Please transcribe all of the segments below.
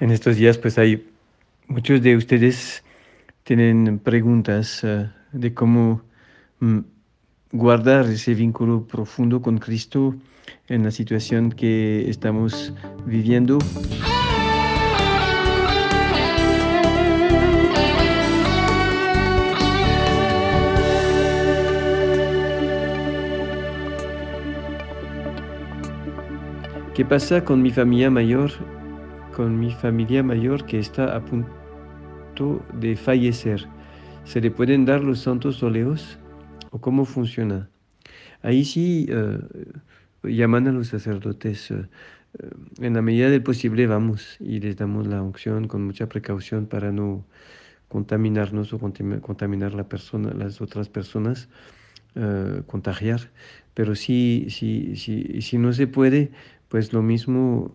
En estos días pues hay muchos de ustedes tienen preguntas uh, de cómo mm, guardar ese vínculo profundo con Cristo en la situación que estamos viviendo. ¿Qué pasa con mi familia mayor? Con mi familia mayor que está a punto de fallecer. ¿Se le pueden dar los santos óleos? ¿O cómo funciona? Ahí sí uh, llaman a los sacerdotes. Uh, en la medida del posible vamos y les damos la unción con mucha precaución para no contaminarnos o contaminar la persona, las otras personas, contagiar. Pero sí, sí, sí, si no se puede, pues lo mismo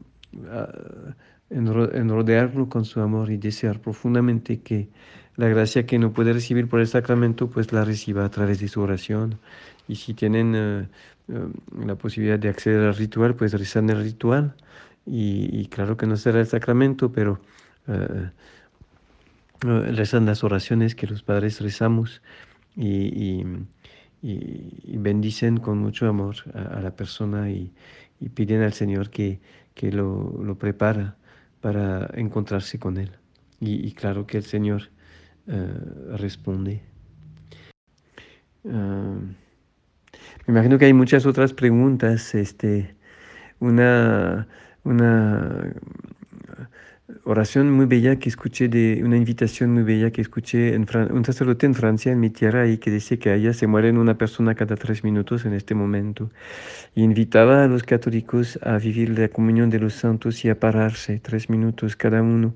uh, enrodearlo con su amor y desear profundamente que la gracia que no puede recibir por el sacramento, pues la reciba a través de su oración. Y si tienen uh, uh, la posibilidad de acceder al ritual, pues rezan el ritual. Y, claro que no será el sacramento, pero rezan las oraciones que los padres rezamos y, bendicen con mucho amor a, la persona y, y piden al Señor que, que lo, lo, prepara para encontrarse con Él. Y, claro que el Señor uh, responde. Me imagino que hay muchas otras preguntas. Este, una, una oración muy bella que escuché, de una invitación muy bella que escuché en Fran un sacerdote en Francia, en mi tierra, y que dice que allá se muere una persona cada tres minutos en este momento. Y invitaba a los católicos a vivir la comunión de los santos y a pararse tres minutos cada uno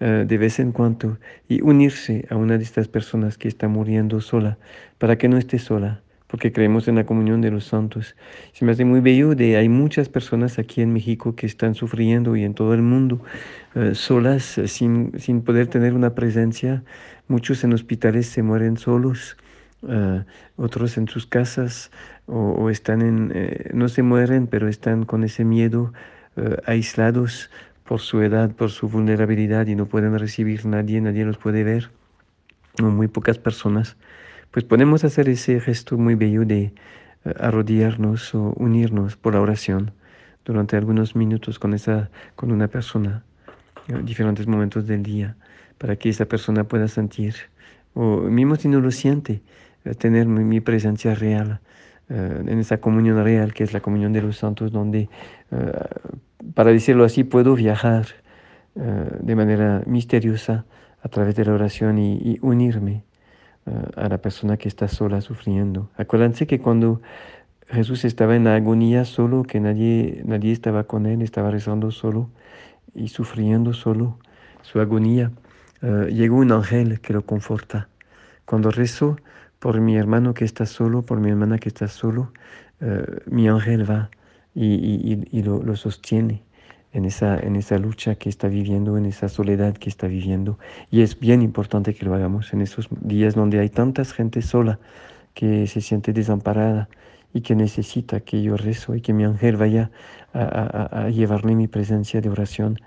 uh, de vez en cuando y unirse a una de estas personas que está muriendo sola, para que no esté sola porque creemos en la comunión de los santos. Se me hace muy bello de hay muchas personas aquí en México que están sufriendo y en todo el mundo uh, solas uh, sin, sin poder tener una presencia. Muchos en hospitales se mueren solos, uh, otros en sus casas o, o están en, eh, no se mueren, pero están con ese miedo, aislados por su edad, por su vulnerabilidad y no pueden recibir nadie, nadie los puede ver, o muy pocas personas pues podemos hacer ese gesto muy bello de uh, arrodillarnos o unirnos por la oración durante algunos minutos con, esa, con una persona, en diferentes momentos del día, para que esa persona pueda sentir, o mismo si no lo siente, uh, tener mi, presencia real, en esa comunión real que es la comunión de los santos, donde, para decirlo así, puedo viajar de manera misteriosa a través de la oración y unirme a la persona que está sola sufriendo. Acuérdense que cuando Jesús estaba en la agonía solo, que nadie, nadie estaba con él, estaba rezando solo y sufriendo solo su agonía, uh, llegó un ángel que lo conforta. Cuando rezo por mi hermano que está solo, por mi hermana que está solo, uh, mi ángel va y, y, y lo, lo sostiene en esa, en esa lucha que está viviendo, en esa soledad que está viviendo. Y es bien importante que lo hagamos en esos días donde hay tantas gente sola que se siente desamparada y que necesita que yo rezo y que mi ángel vaya a, a, a llevarle mi presencia de oración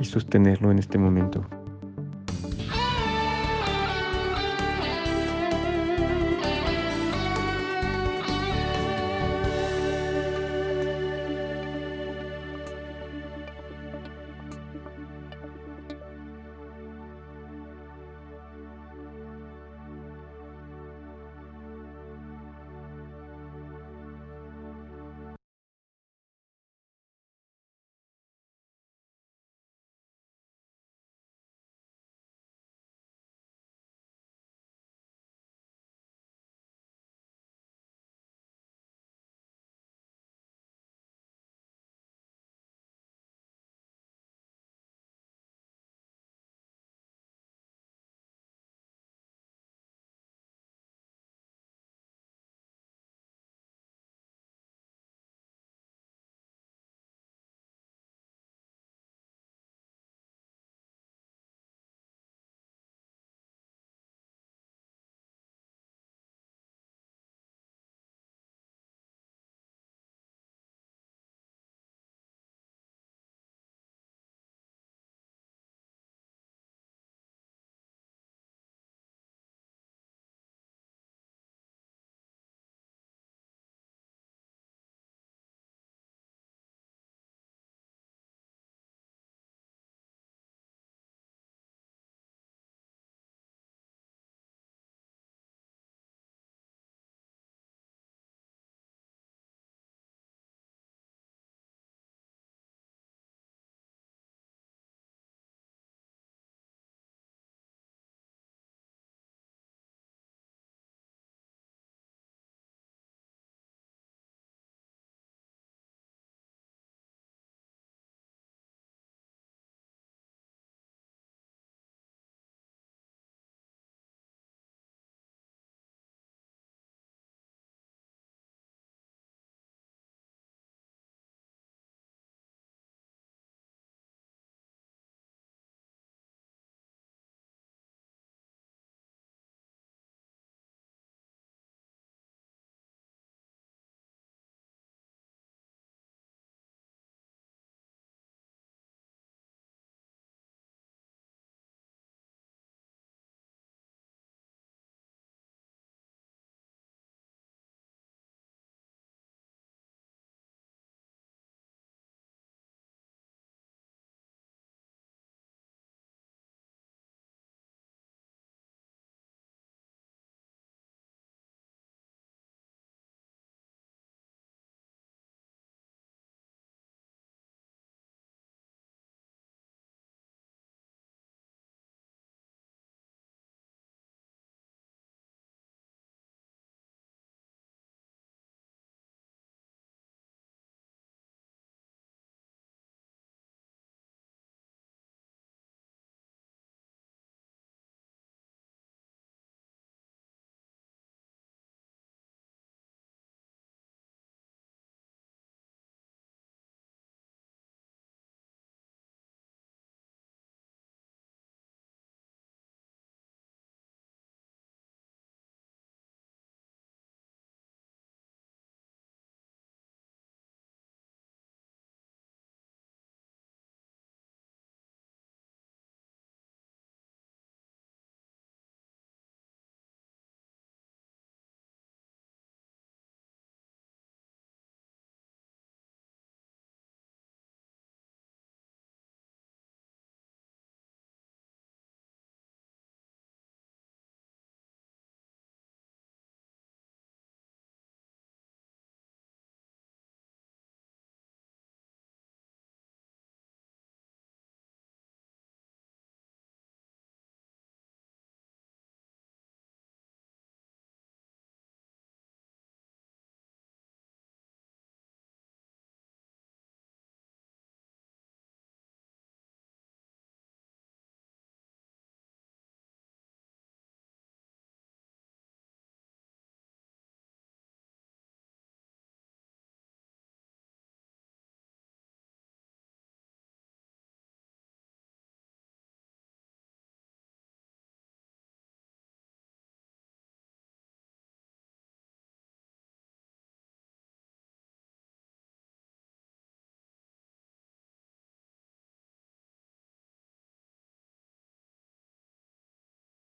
y sostenerlo en este momento.